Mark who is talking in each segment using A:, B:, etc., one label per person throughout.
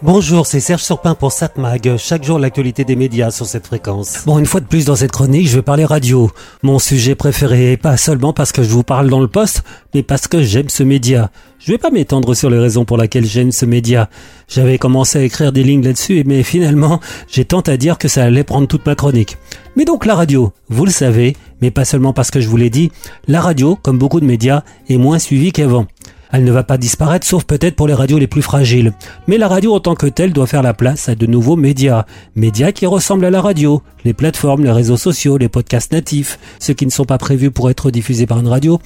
A: Bonjour, c'est Serge Surpin pour SatMag. Chaque jour, l'actualité des médias sur cette fréquence. Bon, une fois de plus dans cette chronique, je vais parler radio. Mon sujet préféré, pas seulement parce que je vous parle dans le poste, mais parce que j'aime ce média. Je vais pas m'étendre sur les raisons pour lesquelles j'aime ce média. J'avais commencé à écrire des lignes là-dessus, mais finalement, j'ai tant à dire que ça allait prendre toute ma chronique. Mais donc la radio, vous le savez, mais pas seulement parce que je vous l'ai dit, la radio, comme beaucoup de médias, est moins suivie qu'avant. Elle ne va pas disparaître, sauf peut-être pour les radios les plus fragiles. Mais la radio en tant que telle doit faire la place à de nouveaux médias. Médias qui ressemblent à la radio. Les plateformes, les réseaux sociaux, les podcasts natifs, ceux qui ne sont pas prévus pour être diffusés par une radio.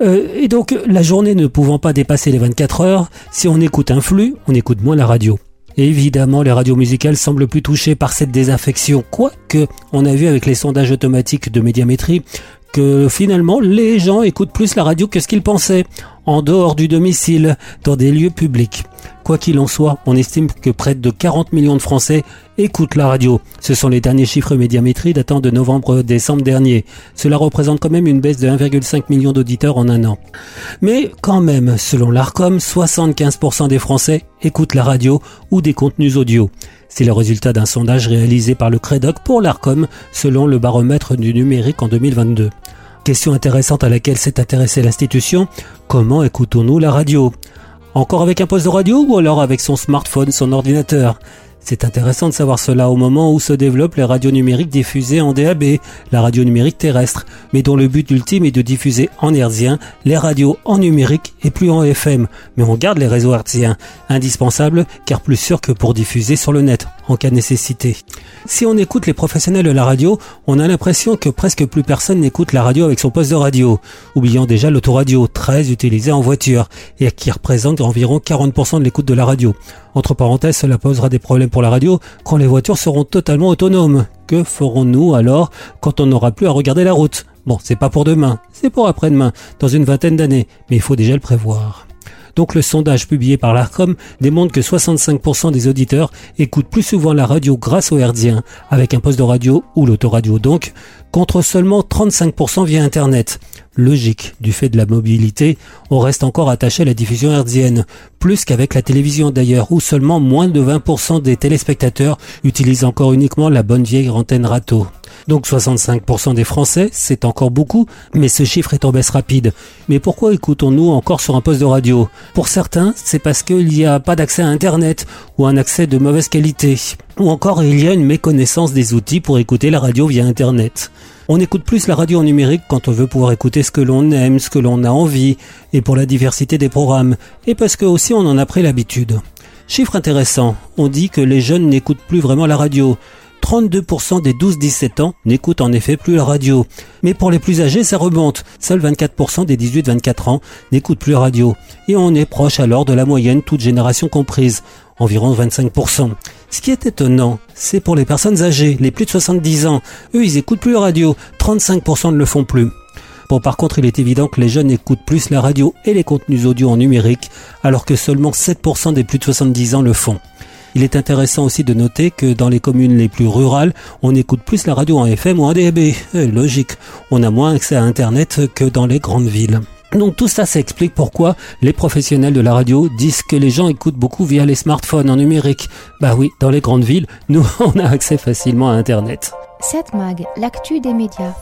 A: Euh, et donc, la journée ne pouvant pas dépasser les 24 heures, si on écoute un flux, on écoute moins la radio. évidemment, les radios musicales semblent plus touchées par cette désinfection, quoique on a vu avec les sondages automatiques de médiamétrie que finalement les gens écoutent plus la radio que ce qu'ils pensaient, en dehors du domicile, dans des lieux publics. Quoi qu'il en soit, on estime que près de 40 millions de Français écoutent la radio. Ce sont les derniers chiffres médiamétrie datant de novembre-décembre dernier. Cela représente quand même une baisse de 1,5 million d'auditeurs en un an. Mais quand même, selon l'ARCOM, 75% des Français écoutent la radio ou des contenus audio. C'est le résultat d'un sondage réalisé par le Crédoc pour l'ARCOM selon le baromètre du numérique en 2022. Question intéressante à laquelle s'est intéressée l'institution, comment écoutons-nous la radio? Encore avec un poste de radio ou alors avec son smartphone, son ordinateur? C'est intéressant de savoir cela au moment où se développent les radios numériques diffusées en DAB, la radio numérique terrestre, mais dont le but ultime est de diffuser en hertzien les radios en numérique et plus en FM. Mais on garde les réseaux hertziens, indispensables car plus sûrs que pour diffuser sur le net, en cas de nécessité. Si on écoute les professionnels de la radio, on a l'impression que presque plus personne n'écoute la radio avec son poste de radio, oubliant déjà l'autoradio, très utilisé en voiture, et qui représente environ 40% de l'écoute de la radio. Entre parenthèses, cela posera des problèmes pour la radio quand les voitures seront totalement autonomes. Que ferons-nous alors quand on n'aura plus à regarder la route? Bon, c'est pas pour demain, c'est pour après-demain, dans une vingtaine d'années, mais il faut déjà le prévoir. Donc le sondage publié par l'ARCOM démontre que 65% des auditeurs écoutent plus souvent la radio grâce au herdien, avec un poste de radio ou l'autoradio donc, contre seulement 35% via Internet. Logique, du fait de la mobilité, on reste encore attaché à la diffusion hertzienne, plus qu'avec la télévision d'ailleurs, où seulement moins de 20% des téléspectateurs utilisent encore uniquement la bonne vieille antenne râteau. Donc 65% des Français, c'est encore beaucoup, mais ce chiffre est en baisse rapide. Mais pourquoi écoutons-nous encore sur un poste de radio? Pour certains, c'est parce qu'il n'y a pas d'accès à Internet ou un accès de mauvaise qualité. Ou encore il y a une méconnaissance des outils pour écouter la radio via Internet. On écoute plus la radio en numérique quand on veut pouvoir écouter ce que l'on aime, ce que l'on a envie, et pour la diversité des programmes, et parce que aussi on en a pris l'habitude. Chiffre intéressant, on dit que les jeunes n'écoutent plus vraiment la radio. 32% des 12-17 ans n'écoutent en effet plus la radio. Mais pour les plus âgés, ça remonte. Seuls 24% des 18-24 ans n'écoutent plus la radio. Et on est proche alors de la moyenne, toute génération comprise, environ 25%. Ce qui est étonnant, c'est pour les personnes âgées, les plus de 70 ans. Eux, ils écoutent plus la radio. 35% ne le font plus. Bon, par contre, il est évident que les jeunes écoutent plus la radio et les contenus audio en numérique, alors que seulement 7% des plus de 70 ans le font. Il est intéressant aussi de noter que dans les communes les plus rurales, on écoute plus la radio en FM ou en DAB. Eh, logique, on a moins accès à Internet que dans les grandes villes. Donc tout ça, ça explique pourquoi les professionnels de la radio disent que les gens écoutent beaucoup via les smartphones en numérique. Bah oui, dans les grandes villes, nous, on a accès facilement à Internet.
B: 7 Mag, l'actu des médias.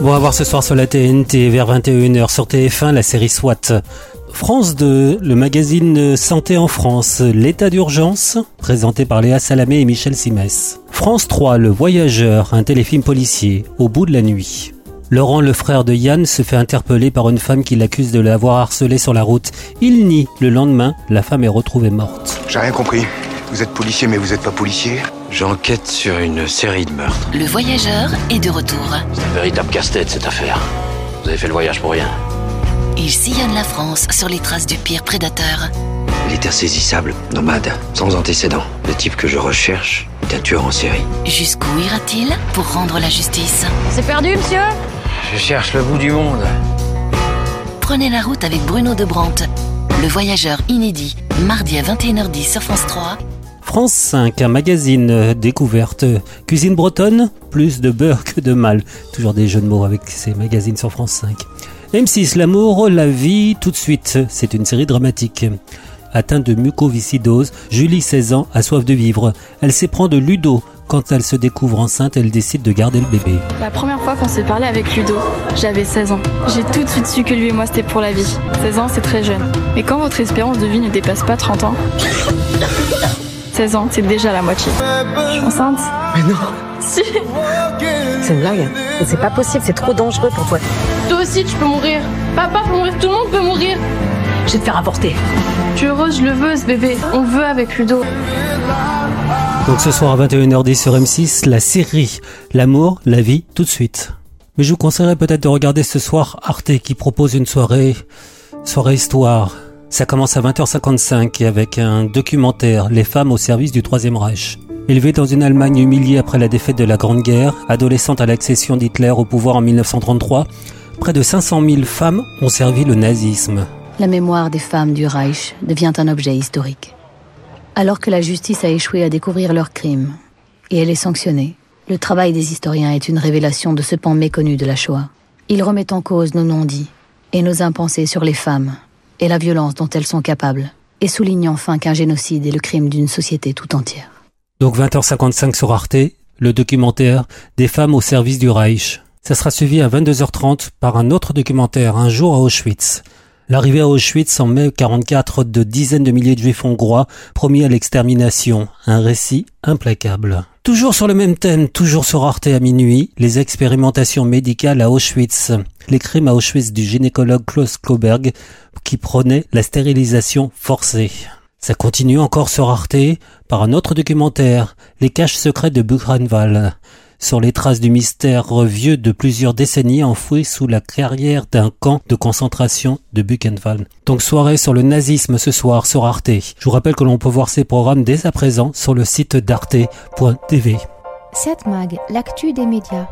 A: Bon, à voir ce soir sur la TNT vers 21h sur TF1 la série SWAT. France 2, le magazine Santé en France, l'état d'urgence, présenté par Léa Salamé et Michel Simès. France 3, le voyageur, un téléfilm policier, au bout de la nuit. Laurent, le frère de Yann, se fait interpeller par une femme qui l'accuse de l'avoir harcelé sur la route. Il nie. Le lendemain, la femme est retrouvée morte.
C: J'ai rien compris. Vous êtes policier, mais vous n'êtes pas policier
D: J'enquête sur une série de meurtres.
E: Le voyageur est de retour.
D: C'est un véritable casse-tête cette affaire. Vous avez fait le voyage pour rien.
E: Il sillonne la France sur les traces du pire prédateur.
D: Il est insaisissable, nomade, sans antécédent. Le type que je recherche est un tueur en série.
E: Jusqu'où ira-t-il pour rendre la justice
F: C'est perdu, monsieur
D: Je cherche le bout du monde.
E: Prenez la route avec Bruno de Brandt. Le voyageur inédit, mardi à 21h10 sur France 3.
A: France 5, un magazine euh, découverte. Cuisine bretonne, plus de beurre que de mal. Toujours des jeux de mots avec ces magazines sur France 5. M6, l'amour, la vie, tout de suite. C'est une série dramatique. atteinte de mucoviscidose. Julie, 16 ans, a soif de vivre. Elle s'éprend de Ludo. Quand elle se découvre enceinte, elle décide de garder le bébé.
F: La première fois qu'on s'est parlé avec Ludo, j'avais 16 ans. J'ai tout de suite su que lui et moi c'était pour la vie. 16 ans, c'est très jeune. Mais quand votre espérance de vie ne dépasse pas 30 ans, 16 ans, c'est déjà la moitié. Je suis enceinte
G: Mais non
F: Si
G: C'est une blague C'est pas possible, c'est trop dangereux pour toi.
F: Toi aussi, tu peux mourir. Papa peut mourir, tout le monde peut mourir.
G: Je vais te faire avorter.
F: Je suis heureuse, je le veux ce bébé. On veut avec Ludo.
A: Donc ce soir à 21h10 sur M6, la série L'amour, la vie, tout de suite. Mais je vous conseillerais peut-être de regarder ce soir Arte qui propose une soirée, soirée histoire. Ça commence à 20h55 avec un documentaire Les femmes au service du Troisième Reich. Élevée dans une Allemagne humiliée après la défaite de la Grande Guerre, adolescente à l'accession d'Hitler au pouvoir en 1933, près de 500 000 femmes ont servi le nazisme.
H: La mémoire des femmes du Reich devient un objet historique. Alors que la justice a échoué à découvrir leurs crimes, et elle est sanctionnée, le travail des historiens est une révélation de ce pan méconnu de la Shoah. Il remet en cause nos non-dits et nos impensés sur les femmes et la violence dont elles sont capables, et souligne enfin qu'un génocide est le crime d'une société tout entière.
A: Donc 20h55 sur Arte, le documentaire Des femmes au service du Reich. Ça sera suivi à 22h30 par un autre documentaire, Un jour à Auschwitz. L'arrivée à Auschwitz en mai 44 de dizaines de milliers de juifs hongrois promis à l'extermination. Un récit implacable. Toujours sur le même thème, toujours sur Arte à minuit, les expérimentations médicales à Auschwitz. Les crimes à Auschwitz du gynécologue Klaus Kloberg qui prônait la stérilisation forcée. Ça continue encore sur Arte par un autre documentaire, Les caches secrètes de Buchenwald sur les traces du mystère vieux de plusieurs décennies enfoui sous la carrière d'un camp de concentration de Buchenwald. Donc soirée sur le nazisme ce soir sur Arte. Je vous rappelle que l'on peut voir ces programmes dès à présent sur le site d'arte.tv.
B: 7 Mag, l'actu des médias.